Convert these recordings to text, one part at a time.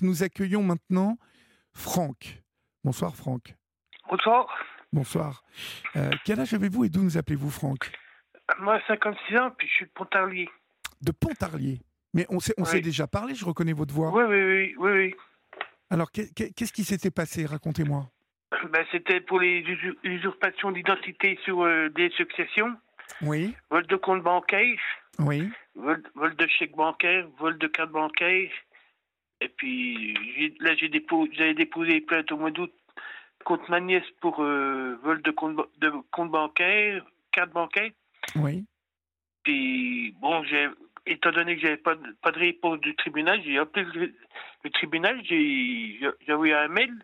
Nous accueillons maintenant Franck. Bonsoir Franck. Bonsoir. Bonsoir. Euh, quel âge avez-vous et d'où nous appelez-vous Franck? Moi, 56 ans, puis je suis de Pontarlier. De Pontarlier Mais on s'est Oui. déjà parlé, je reconnais votre voix. Oui, oui, oui, oui, oui. Alors, qu'est- qu'est- qu'est-ce qui s'était passé? Racontez-moi. Ben, C'était pour les usur- usurpations d'identité sur euh, des successions, Oui, vol de compte bancaire, oui. vol, vol de chèque bancaire, vol de carte bancaire. Et puis là, j'ai dépo- j'avais déposé plainte au mois d'août contre ma nièce pour euh, vol de compte, de compte bancaire, carte bancaire. Oui, Puis, bon, j'ai, étant donné que j'avais pas, de- pas de réponse du tribunal, j'ai appelé le, le tribunal, j'ai, envoyé un mail.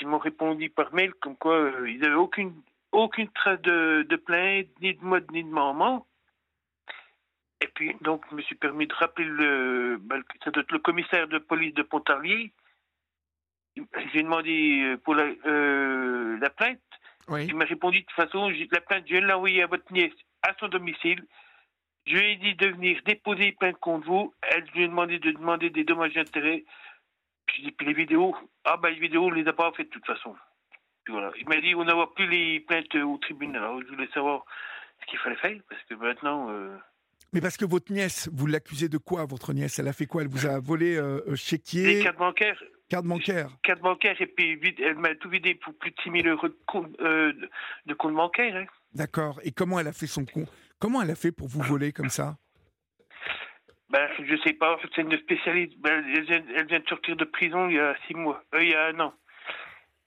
Ils m'ont répondu par mail comme quoi euh, ils n'avaient aucune, aucune trace de, de plainte, ni de moi, ni de maman. Et puis, donc, je me suis permis de rappeler le, ben, le- ça doit être le commissaire de police de Pontarlier. J'ai demandé euh, pour la, euh, la plainte. oui. Il m'a répondu de toute façon, la plainte, je vais l'envoyer à votre nièce à son domicile. Je lui ai dit de venir déposer plainte contre vous. Elle lui ai demandé de demander des dommages d'intérêt. Puis puis les vidéos, ah ben les vidéos, on les a pas faites de toute façon. Puis voilà. Il m'a dit, on n'aura plus les plaintes au tribunal. Alors je voulais savoir ce qu'il fallait faire, parce que maintenant, euh, Mais parce que votre nièce, vous l'accusez de quoi, votre nièce? Elle a fait quoi? Elle vous a volé euh, euh, les chéquier, cartes bancaires, carte bancaire carte bancaire, et puis elle m'a tout vidé pour plus de 6 000 euros de compte, euh, de- compte bancaire. hein. D'accord. Et comment elle a fait son con Comment elle a fait pour vous voler comme ça? Ben, je sais pas, c'est une spécialiste. Ben, elle, vient, elle vient de sortir de prison il y a six mois, euh, il y a un an.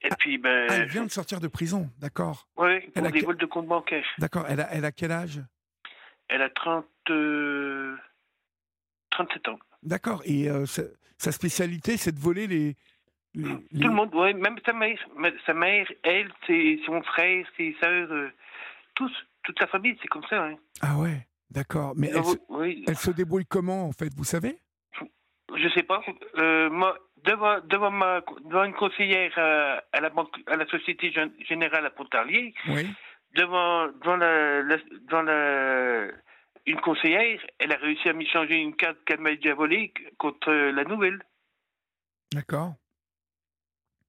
Et puis, ben, Ah, elle vient de sortir de prison, d'accord. ouais, pour elle a des que- vols de compte bancaire. D'accord. Elle a, elle a quel âge? Elle a 30, euh, 37 ans. D'accord. Et euh, sa, sa spécialité, c'est de voler les. les- les- Tout le monde, ouais, même sa mère, sa mère, elle, ses, son frère, ses sœurs, euh, tous, toute la famille, c'est comme ça. Hein. Ah ouais, d'accord. Mais elle, se- oui, elle se débrouille comment, en fait, vous savez? Je sais pas. Moi, devant, devant, ma, devant une conseillère à la banque, à la Société Gén- Générale à Pontarlier, Oui. Devant, devant, la, la- devant la- une conseillère, elle a réussi à m'échanger une carte qu'elle m'a déjà volée contre la nouvelle. D'accord.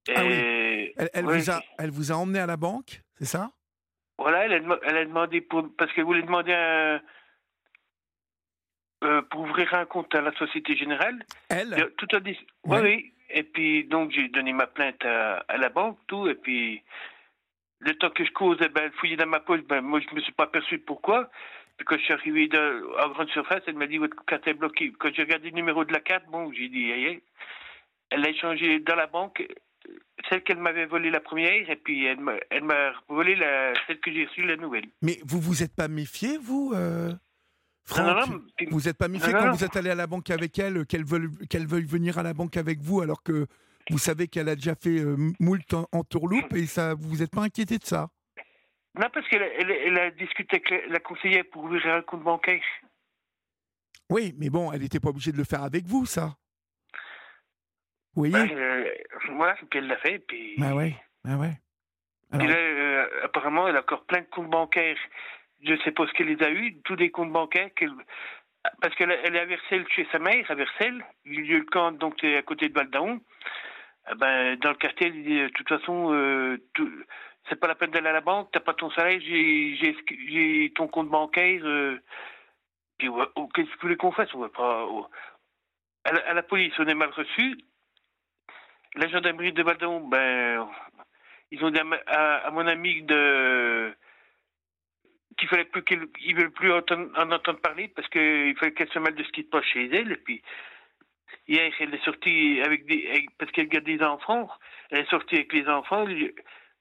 Ah Elle, elle ouais, vous a, elle vous a emmené à la banque, c'est ça? Voilà, elle a, dem- elle a demandé pour, parce qu'elle voulait demander un, euh, pour ouvrir un compte à la Société Générale. Elle? Et, Tout a dit. Ouais. Oui, oui. Et puis, donc, j'ai donné ma plainte à, à la banque, tout. Et puis, le temps que je cause, eh ben, elle fouillait dans ma poche. Ben, moi, je me suis pas aperçu pourquoi. Puis, quand je suis arrivé en grande surface, elle m'a dit Votre carte est bloquée. Quand j'ai regardé le numéro de la carte, bon, j'ai dit aïe, aïe. Elle a échangé dans la banque celle qu'elle m'avait volée la première. Et puis, elle m'a elle m'a volé la, celle que j'ai reçue, la nouvelle. Mais vous vous êtes pas méfié, vous, euh, Franck? Non, non, non, puis- Vous n'êtes pas méfié quand vous êtes allé à la banque avec elle, qu'elle veuille, qu'elle veuille venir à la banque avec vous, alors que vous savez qu'elle a déjà fait euh, moult en, en tourloupe et ça, vous vous êtes pas inquiété de ça? Non, parce qu'elle a- elle, elle a discuté avec la, la conseillère pour ouvrir un compte bancaire. Oui, mais bon, elle n'était pas obligée de le faire avec vous, ça. Vous voyez? Euh, voilà, puis elle l'a fait. Puis, Bah ouais, bah ouais. puis Alors, là, euh, apparemment, elle a encore plein de comptes bancaires. Je ne sais pas ce qu'elle les a eus, tous des comptes bancaires. qu'elle- Parce qu'elle est- à Versailles chez sa mère, à Versailles, lieu le camp, donc à côté de Valdaon. Eh Ben, dans le quartier, de toute façon, euh, c'est pas la peine d'aller à la banque, t'as pas ton salaire, j'ai, ton compte bancaire. euh, puis oh, qu'est-ce que vous voulez qu'on fasse? On va pas. oh. À, la, police, on est mal reçu. La gendarmerie de Valdaon, ben, ils ont dit à, mon ami de qu'il fallait plus qu'il il veut plus en entendre parler parce qu'il fallait qu'elle se mêle de ce qui se passe chez elle. Et puis hier, elle est sortie avec des parce qu'elle garde des enfants. Elle est sortie avec les enfants.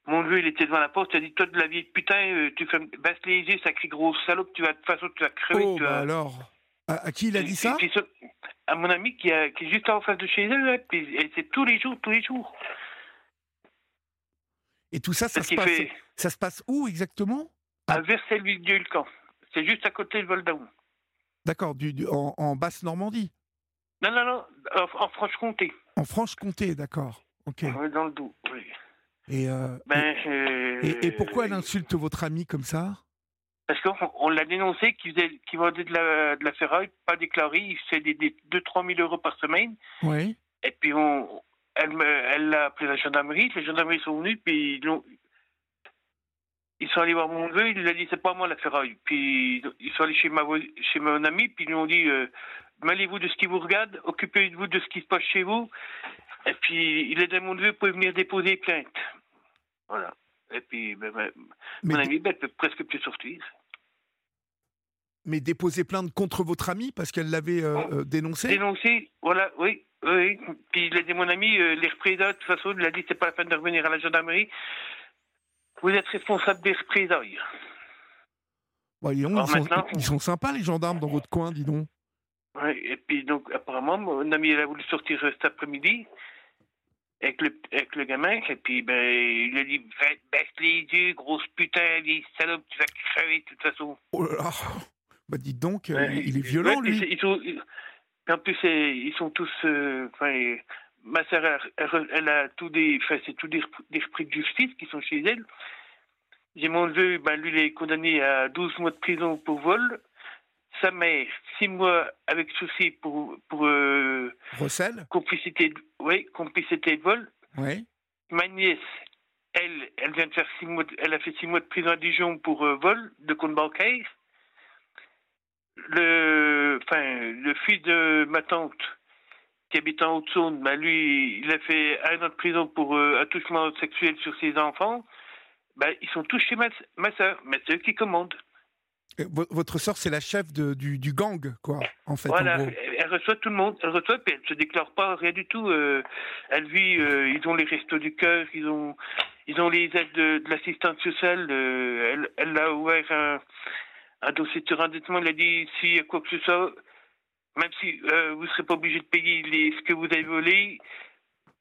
Mon neveu, il était devant la porte. Il a dit Toi, de la vieille putain, euh, tu fais baisse les yeux, sacré grosse salope. Tu vas de toute façon, tu vas crever. oh, tu bah alors. À, à qui il a dit ça Puis- À mon ami qui, a- qui est juste en face de chez elle. là, puis et c'est tous les jours, tous les jours. Et tout ça, ça se, passe, fait ça se passe où exactement? À Versailles-Ville-Dieu-le-Camp. C'est juste à côté de Valdaon. D'accord, en, en Basse-Normandie. Non, non, non, en, Franche-Comté. En Franche-Comté, d'accord. Ok. Dans le Doubs, oui. Et, euh, Ben, et, et pourquoi elle insulte votre ami comme ça? Parce qu'on on l'a dénoncé qu'il faisait, qu'il vendait de la, de la ferraille pas déclarée. Il fait des, des 2-3 000 euros par semaine. Oui. Et puis, on, elle, elle a appelé la gendarmerie. Les gendarmeries sont venus, puis ils, ont, ils sont allés voir mon neveu. Il lui a dit c'est pas moi la ferraille. Puis ils sont allés chez, ma, chez mon ami, puis ils lui ont dit euh, mêlez-vous de ce qui vous regarde, occupez-vous de ce qui se passe chez vous. Et puis il a dit mon neveu pouvez venir déposer plainte. Voilà. Et puis ben, ben, mon ami, ben, elle peut presque plus sortir. Mais déposer plainte contre votre ami parce qu'elle l'avait euh, euh, dénoncé? Dénoncé, voilà, oui. Oui, puis il a dit mon ami, euh, les représailles, de toute façon, il a dit c'est pas la peine de revenir à la gendarmerie. Vous êtes responsable des représailles. Bah, ils, sont, ils, sont, sympas les gendarmes dans votre coin, dis donc. Et puis donc apparemment, mon ami il a voulu sortir cet après-midi avec le, avec le gamin, et puis ben, il a dit baisse les yeux, grosse putain, les salopes, tu vas crever de toute façon. Oh là là Bah dites donc, euh, il est violent lui. Ils sont, en plus, ils sont tous. Euh, ma sœur, elle, a tous des. c'est tous des, des esprits de justice qui sont chez elle. J'ai mon neveu, ben, lui, il est condamné à 12 mois de prison pour vol. Sa mère, 6 mois avec souci pour. pour euh, complicité, de, oui, complicité de vol. Oui. Ma nièce, elle, elle vient de faire 6 mois, elle a fait 6 mois de prison à Dijon pour euh, vol de compte bancaire le, enfin, le fils de ma tante qui habite en Haute-Saône, bah lui, il a fait un an de prison pour euh, attouchement sexuel sur ses enfants. Bah, ils sont tous chez ma, ma soeur, c'est eux qui commandent. Votre soeur, c'est la chef de, du, du, gang, quoi, en fait. Voilà, elle reçoit tout le monde, elle reçoit, puis elle se déclare pas rien du tout. Euh, elle vit, euh, ils ont les restos du cœur, ils ont, ils ont les aides de, de l'assistance sociale. elle, elle a ouvert un, un dossier de surendettement, il a dit s'il y a quoi que ce soit, même si euh, vous ne serez pas obligé de payer les, ce que vous avez volé,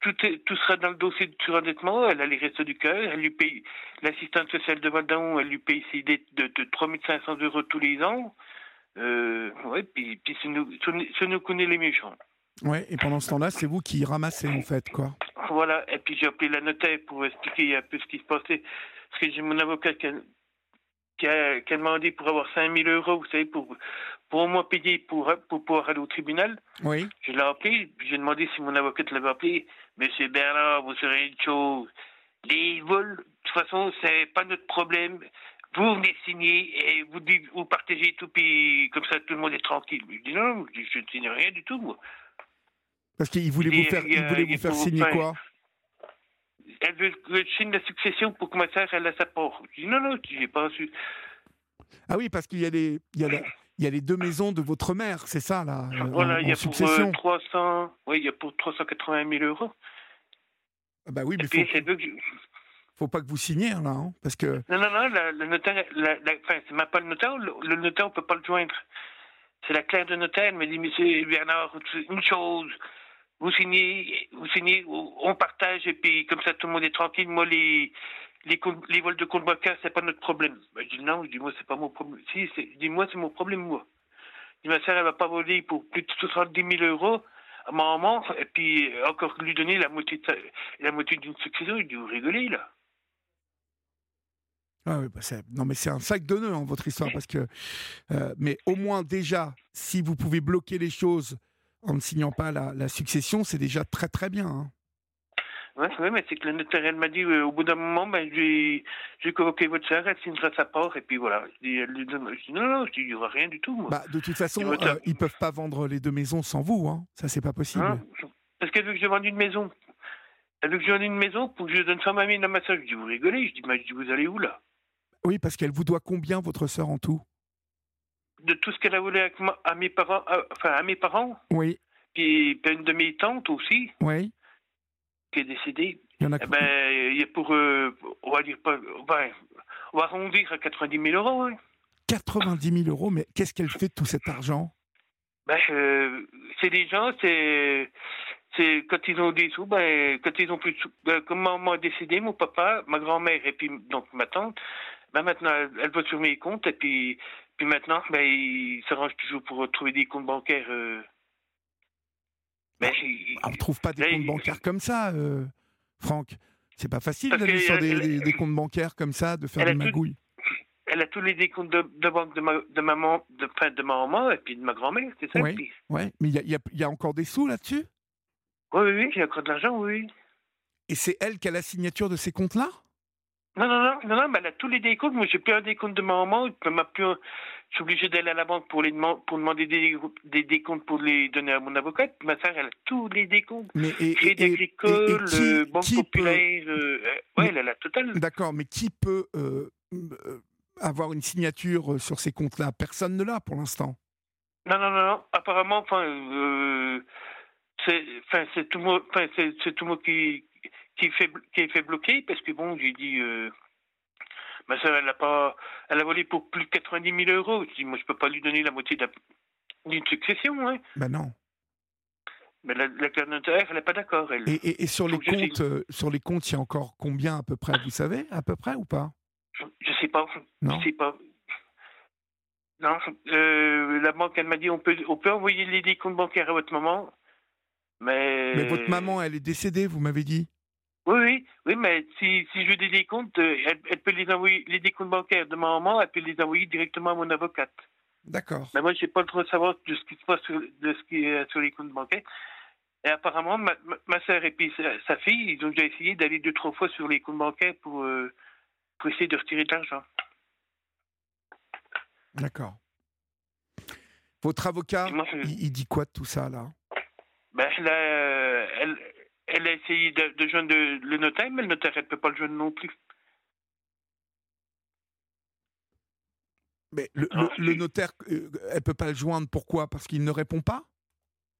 tout, tout sera dans le dossier de surendettement. Elle a les restes du cœur, elle lui paye l'assistante sociale de Valdon, elle lui paye ses dettes de, de 3500 euros tous les ans. Euh, ouais, puis, puis c'est nous, nous connaît les méchants. Ouais, et pendant ce temps-là, c'est vous qui ramassez en fait, quoi. Voilà, et puis j'ai appelé la notaire pour expliquer un peu ce qui se passait. Parce que j'ai mon avocat qui qui a, demandé pour avoir 5000 euros, vous savez, pour, pour moins payer pour, pour pouvoir aller au tribunal. Oui. Je l'ai appelé, j'ai demandé si mon avocat l'avait appelé. Monsieur Bernard, vous serez une chose. Les vols, de toute façon, c'est pas notre problème. Vous venez signer et vous, vous partagez tout, puis comme ça, tout le monde est tranquille. Je dis non, je ne signe rien du tout, moi. Parce qu'il voulait vous faire, il voulait vous faire signer quoi? Elle veut que je signe la succession pour que ma sœur, elle a sa part. Je dis non, non, je n'ai pas reçu. Ah oui, parce qu'il y a les, il y a il y a les deux maisons de votre mère, c'est ça, là euh, Voilà, il y a pour euh, 300, oui, il y a pour 380 000 euros. Ah bah oui, mais il faut... Que faut pas que vous signiez, là, hein, parce que... Non, non, non, le notaire, enfin, c'est même pas le notaire, le, notaire, on peut pas le joindre. C'est la clerc de notaire, elle me dit, monsieur Bernard, une chose, vous signez, vous signez, on partage et puis comme ça tout le monde est tranquille. Moi les les, vols de compte bancaire c'est pas notre problème. Ben, je dis non, je dis moi c'est pas mon problème. Si, dis moi c'est mon problème moi. Ma sœur elle va pas voler pour plus de 70 000 euros à ma maman et puis encore lui donner la moitié la moitié d'une succession. Je dis vous rigolez là. Ah oui, bah non mais c'est un sac de nœuds hein, votre histoire parce que euh, mais au moins déjà si vous pouvez bloquer les choses en ne signant pas la, succession, c'est déjà très très bien. Hein. Oui, mais c'est que le notaire, elle m'a dit, euh, au bout d'un moment, ben, j'ai convoqué votre sœur, elle signera sa part, et puis voilà. Je dis, elle lui donne, je dis non, non, il n'y aura rien du tout. Moi. Bah, de toute façon, euh, ils ne peuvent pas vendre les deux maisons sans vous, hein. ça, c'est pas possible. Hein parce qu'elle veut que je vende une maison. Elle veut que je vende une maison pour que je donne ça à ma mère dans ma soeur. Je dis, vous rigolez Je dis, dis, vous allez où là? Oui, parce qu'elle vous doit combien, votre sœur, en tout? De tout ce qu'elle a voulu à mes parents, euh, enfin à mes parents? Oui. Puis, une de mes tantes aussi. Oui. Qui est décédée. Il y en a eh ben, il a pour, euh, on va dire pas, ben, on va arrondir à 90 000 euros. Hein. 90 000 euros, mais qu'est-ce qu'elle fait de tout cet argent? Ben, euh, c'est des gens, c'est, c'est quand ils ont des sous, ben, quand ils ont plus de sous, ben, comme maman a décédé, mon papa, ma grand-mère et puis donc ma tante, ben maintenant elle, va sur mes comptes et puis puis maintenant, ben, il s'arrange toujours pour trouver des comptes bancaires. Euh... Ben, on ne trouve pas des comptes bancaires comme ça, euh, Franck. C'est pas facile d'aller sur des, des, comptes bancaires comme ça, de faire des magouilles. elle a tous les comptes de, de banque de ma, de, maman, de, de ma maman et puis de ma grand-mère, c'est ça Oui, ouais. mais il y a, y a, encore des sous là-dessus? Oui, oui, oui, j'ai encore de l'argent, oui. Et c'est elle qui a la signature de ces comptes-là? Non, non, non, non, non, mais elle a tous les décomptes. Moi, j'ai plus un décompte de ma maman. Ma plus un- Je suis obligé d'aller à la banque pour, les deman- pour demander des, des décomptes pour les donner à mon avocate. Ma sœur, elle a tous les décomptes. mais, et, et- Crédit et- agricole, et- et qui- euh, Banque qui peut- populaire. euh, euh, ouais, Mais- elle a la totale. D'accord, mais qui peut euh, avoir une signature sur ces comptes-là? Personne ne l'a pour l'instant. Non, non, non, non. Apparemment, enfin, euh, c'est, tout moi, c'est, tout moi qui, qui fait, qui est fait bloquer parce que bon, j'ai dit, euh, ma soeur, elle a pas, elle a volé pour plus de 90 000 euros. Je dis, moi, je peux pas lui donner la moitié la- d'une succession, hein. Ben non. Mais la, la carte notaire, elle n'est pas d'accord. Et, et- et sur les comptes, euh, sur les comptes, il y a encore combien à peu près Vous savez à peu près ou pas? Je, je sais pas, Non. je sais pas. Non, euh, la banque, elle m'a dit, on peut, on peut envoyer les décomptes bancaires à votre maman, mais. Mais votre maman, elle est décédée, vous m'avez dit? Oui, oui, oui, mais si, si je veux des décomptes, euh, elle, elle peut les envoyer, les décomptes bancaires de ma maman, elle peut les envoyer directement à mon avocate. D'accord. Mais moi, j'ai pas le droit de savoir de ce qui se passe sur, de ce qui est sur les comptes bancaires. Et apparemment, ma, ma, soeur et puis sa, sa fille, ils ont déjà essayé d'aller deux, trois fois sur les comptes bancaires pour, euh, pour essayer de retirer de l'argent. D'accord. Votre avocat, Et moi, je- il, il dit quoi de tout ça là? Ben, elle, a, elle, elle a essayé de, de joindre le, notaire, mais le notaire, elle peut pas le joindre non plus. Mais le, Ah, le- le si. notaire, euh, elle peut pas le joindre. Pourquoi? Parce qu'il ne répond pas?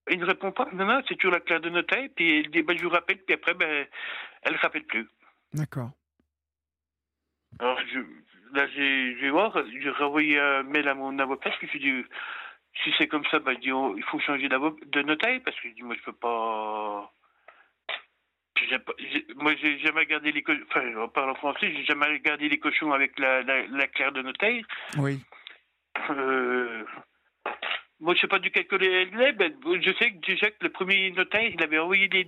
Il ne répond pas. Non, non, c'est toujours la claire de notaire. Puis elle dit, ben, je vous rappelle. Puis après, ben, elle ne rappelle plus. D'accord. Alors, je, là, je vais voir. J'ai renvoyé un mail à mon avocat. Puis je lui ai dit, si c'est comme ça, ben, je dis, oh, il faut changer de notaire. Parce que je dis, moi, je peux pas. Puis j'ai pas- j'ai- moi, j'ai jamais gardé les cochons. Enfin, on parle en français, j'ai jamais gardé les cochons avec la, la, la claire de notaire. Oui. Euh, Moi, je sais pas du côté elle est, mais je sais que déjà que le premier notaire, il avait envoyé des,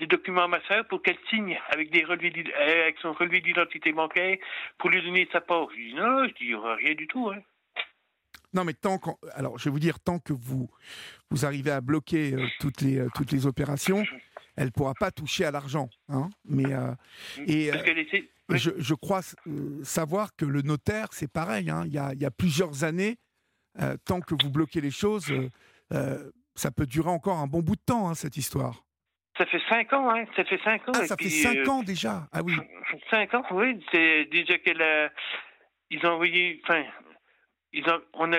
des documents à ma soeur pour qu'elle signe avec, des relevés d'id- euh, avec son relevé d'identité bancaire pour lui donner sa part. Je dis non, je dis, il n'y aura rien du tout. Hein. Non, mais tant qu'en- alors je vais vous dire, tant que vous vous arrivez à bloquer euh, toutes les euh, toutes les opérations, elle pourra pas toucher à l'argent. Hein mais euh, et, euh, je, je crois euh, savoir que le notaire, c'est pareil. hein. il, y a, il y a plusieurs années, euh, tant que vous bloquez les choses, ça peut durer encore un bon bout de temps hein, cette histoire. Ça fait cinq ans, hein. Ça fait cinq ans. Ah, ça fait cinq ans déjà. Ah oui. Cinq ans, oui. C'est déjà qu'elle a. Ils ont envoyé. Enfin, ils ont, on a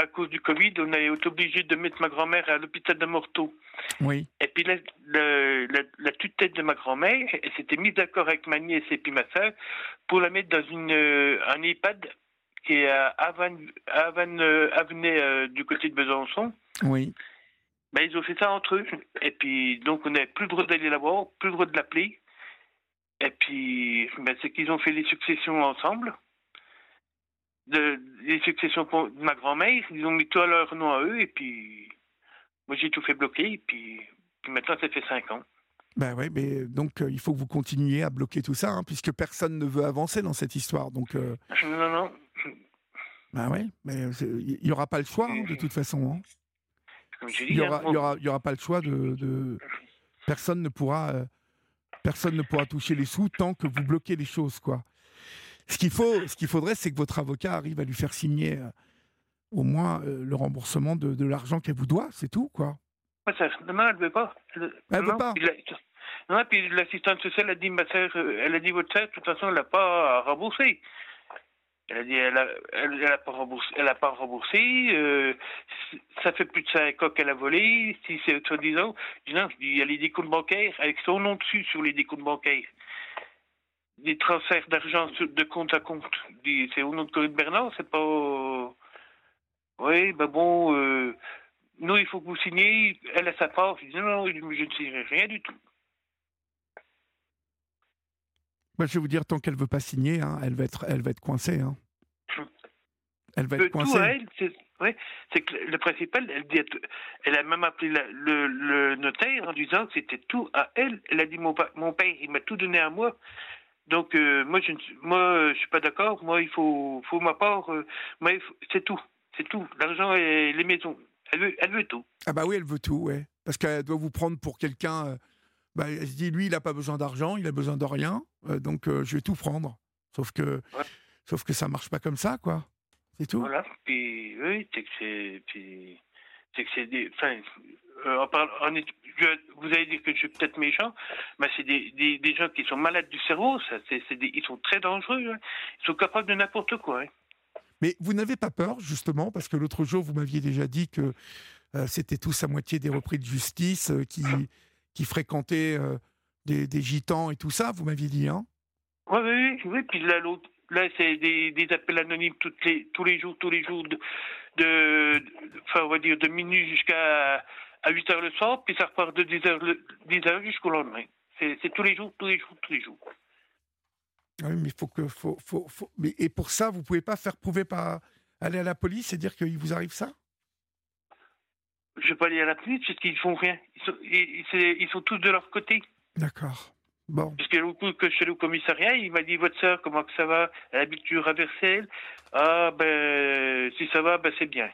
à cause du Covid, on a été obligé de mettre ma grand-mère à l'hôpital de Morteau. Oui. Et puis la, le- la, la tutelle de ma grand-mère, elle s'était mise d'accord avec ma nièce et puis ma soeur pour la mettre dans une, euh, un EHPAD qui est à euh, Avenay, euh, du côté de Besançon. Oui. Ben, ils ont fait ça entre eux. Et puis, donc, on n'avait plus le droit d'aller la voir, plus le droit de l'appeler. Et puis, ben, c'est qu'ils ont fait les successions ensemble. De, les successions de ma grand-mère, ils ont mis tout à leur nom à eux. Et puis, moi, j'ai tout fait bloquer. Et puis, puis maintenant, ça fait cinq ans. Ben ouais, mais donc euh, il faut que vous continuiez à bloquer tout ça, hein, puisque personne ne veut avancer dans cette histoire. Donc, euh, Non, non. ben ouais, mais il n'y aura pas le choix hein, de toute façon. hein. Comme j'ai Il dit, y hein, aura, aura, aura pas le choix de, de- personne ne pourra, euh, personne ne pourra toucher les sous tant que vous bloquez les choses, quoi. Ce qu'il faut, ce qu'il faudrait, c'est que votre avocat arrive à lui faire signer euh, au moins euh, le remboursement de, de l'argent qu'elle vous doit, c'est tout, quoi. ma sœur, non, elle veut pas. Elle, Elle veut pas la- Non, puis l'assistante sociale a dit, ma sœur, euh, elle a dit, votre sœur, de toute façon, elle n'a pas remboursé. Elle a dit, elle a, elle, elle a pas remboursé, elle a pas remboursé, euh, ça fait plus de cinq ans qu'elle a volé, si c'est soi-disant. Je dis non, je dis, il y a les décomptes bancaires avec son nom dessus sur les décomptes bancaires. Des transferts d'argent de compte à compte. C'est au nom de Corinne Bernard, c'est pas. Oui, ben bon, euh, nous, il faut que vous signiez, elle a sa part. Je dis non, non, je ne signerai rien du tout. Moi, je vais vous dire, tant qu'elle veut pas signer, hein, elle va être, elle va être coincée. hein. Elle va Le être tout coincée. à elle, c'est ouais, que le principal, elle, dit à tout- elle a même appelé la- le, le notaire en disant que c'était tout à elle. Elle a dit mon, mon père, il m'a tout donné à moi. Donc euh, moi, je ne suis- moi, euh, je suis pas d'accord. Moi, il faut, faut ma part. euh, c'est tout, c'est tout. L'argent et les maisons. Elle veut, elle veut tout. Ah bah oui, elle veut tout, ouais. Parce qu'elle doit vous prendre pour quelqu'un. bah, elle se dit, lui, il n'a pas besoin d'argent, il a besoin de rien, donc je vais tout prendre. Sauf que, Ouais. sauf que ça marche pas comme ça, quoi. C'est tout. Voilà. Puis, oui, c'est que c'est. Puis, c'est que c'est des. Enfin, euh, en parle, en est- je- vous allez dire que je suis peut-être méchant, mais c'est des, des, des gens qui sont malades du cerveau, ça. C'est, c'est des, ils sont très dangereux. hein. Ils sont capables de n'importe quoi. hein. Mais vous n'avez pas peur, justement, parce que l'autre jour, vous m'aviez déjà dit que euh, c'était tous à moitié des repris de justice euh, qui, qui fréquentaient des, des gitans et tout ça, vous m'aviez dit, hein? Oui, oui, oui, oui. Puis là, l'autre, là, c'est des, des appels anonymes toutes les, tous les jours, tous les jours, de, de, de- enfin, on va dire de minuit jusqu'à à 8 heures le soir, puis ça repart de 10 heures, le, 10 heures jusqu'au lendemain. C'est, tous les jours, tous les jours, tous les jours. Ah Oui, mais il faut que. Faut, faut, faut- Mais, et pour ça, vous pouvez pas faire prouver par. aller à la police et dire qu'il vous arrive ça? Je vais pas aller à la police parce qu'ils font rien. Ils sont, ils, c'est- ils sont tous de leur côté. D'accord. Bon. Parce que le coup que je suis allé au commissariat, il m'a dit votre soeur, comment que ça va? Elle habite toujours à Versailles. Ah ben si ça va, ben c'est bien.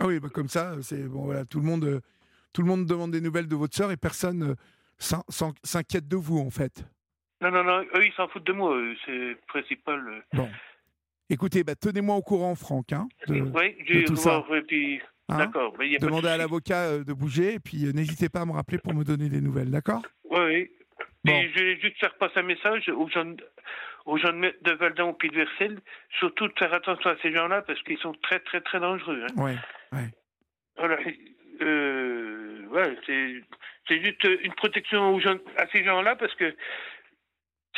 Ah oui, bah comme ça, c'est bon. Voilà, tout le monde, euh, tout le monde demande des nouvelles de votre sœur et personne euh, s'in- s'in- s'inquiète de vous en fait. Non, non, non, eux ils s'en foutent de moi, c'est le principal. euh. Bon. Écoutez, bah, tenez-moi au courant, Franck. Hein, de- Oui, je vais tout ça. voir, et puis. hein. D'accord, de Demandez à l'avocat de bouger et puis euh, n'hésitez pas à me rappeler pour me donner des nouvelles, d'accord? Oui, oui. Bon. Et je vais juste faire passer un message aux gens, aux de de Valdon et de Versailles, surtout de faire attention à ces gens-là parce qu'ils sont très, très, très dangereux. hein. Ouais, ouais. Voilà. Euh, ouais, c'est, juste une protection aux gens, à ces gens-là parce que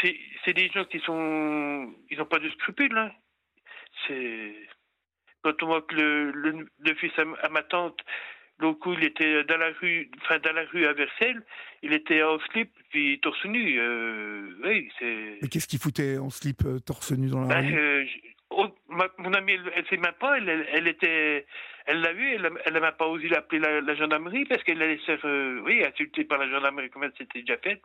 c'est, des gens qui sont. Ils n'ont pas de scrupules. Hein. C'est. Quand on voit que le, le, le fils à, à ma tante, l'autre coup, il était dans la rue, enfin, dans la rue à Versailles, il était en slip, puis torse nu. Euh, oui, c'est. Mais qu'est-ce qu'il foutait en slip euh, torse nu dans la Ben, rue? euh, je- oh, ma- mon amie, elle, elle sait même pas, elle, elle, elle était, elle l'a vu, elle, n'a même pas osé l'appeler la, la gendarmerie parce qu'elle allait se faire, euh, oui, insultée par la gendarmerie comme elle s'était déjà faite.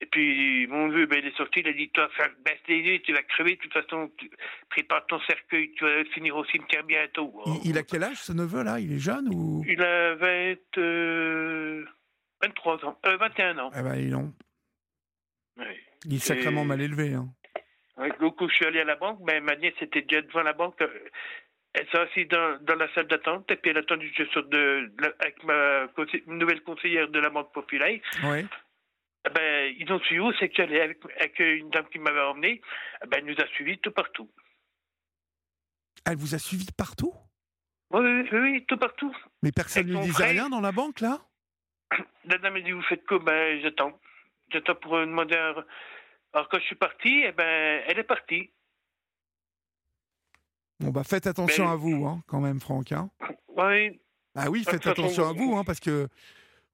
Et puis, mon vieux, ben, il est sorti, il a dit, toi, baisse les yeux, tu vas crever, de toute façon, tu, prépare ton cercueil, tu vas finir au cimetière bientôt. il, il a quel âge ce neveu là Il est jeune ou? Il a 20, euh, 23 ans, euh, 21 ans. Eh ben, il, non. Oui. il est sacrément mal élevé. Hein. Coup, je suis allé à la banque, ben, ma nièce était déjà devant la banque. Elle s'est assise dans, dans la salle d'attente, et puis elle a attendu que je sorte de, de- avec ma conseil- nouvelle conseillère de la Banque Populaire. Ouais. Eh Ben, ils ont su où C'est que j'allais avec, avec une dame qui m'avait emmené. Eh Ben, elle nous a suivis tout partout. Elle vous a suivi de partout? Oui, oui, oui, oui, tout partout. Mais personne ne disait frère. rien dans la banque là? La dame a dit, vous faites quoi? Ben, j'attends. J'attends pour demander un... Alors, quand je suis parti, eh ben, elle est partie. Bon bah faites attention Mais- à vous hein, quand même, Franck. Hein. Oui, Ah oui, faites façon, attention à vous- hein, parce que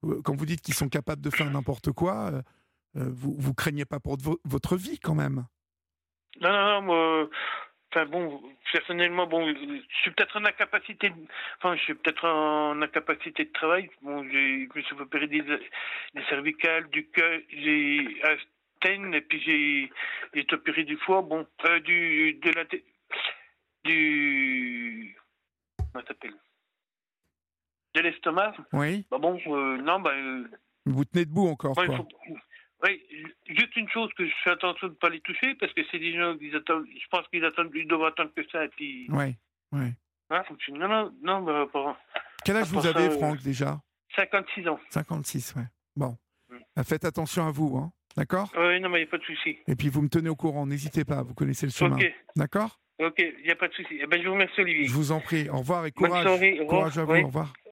euh, quand vous dites qu'ils sont capables de faire n'importe quoi, euh, euh, vous, vous craignez pas pour vo- votre vie quand même. Non, non, non, moi, enfin bon, personnellement, bon, je suis peut-être en incapacité, de- enfin, je suis peut-être en incapacité de travail. Bon, je me suis opéré des, des cervicales, du cœur, j'ai un et puis j'ai, j'ai été opéré du foie, bon, euh, du, de la, du, comment ça s'appelle? De l'estomac? Oui. Bah bon, euh, non, bah, euh, Vous tenez debout encore, Ouais, quoi. faut- ouais, juste une chose que je fais attention de ne pas les toucher parce que c'est des gens qui attendent. Je pense qu'ils attendent, ils doivent attendre que ça et puis. Ouais. ouais. Hein, Non, non, non, bah, pas- Quel âge vous ça, avez, Franck, déjà? 56 ans. 56, ouais. Bon. Mm. Bah, faites attention à vous, hein. D'accord? Oui, non, mais il n'y a pas de souci. Et puis vous me tenez au courant, n'hésitez pas, vous connaissez le chemin. Ok, D'accord? Ok, il n'y a pas de souci. Eh ben, je vous remercie, Olivier. Je vous en prie. Au revoir et courage. soirée, au revoir. Courage à vous, Oui. au revoir.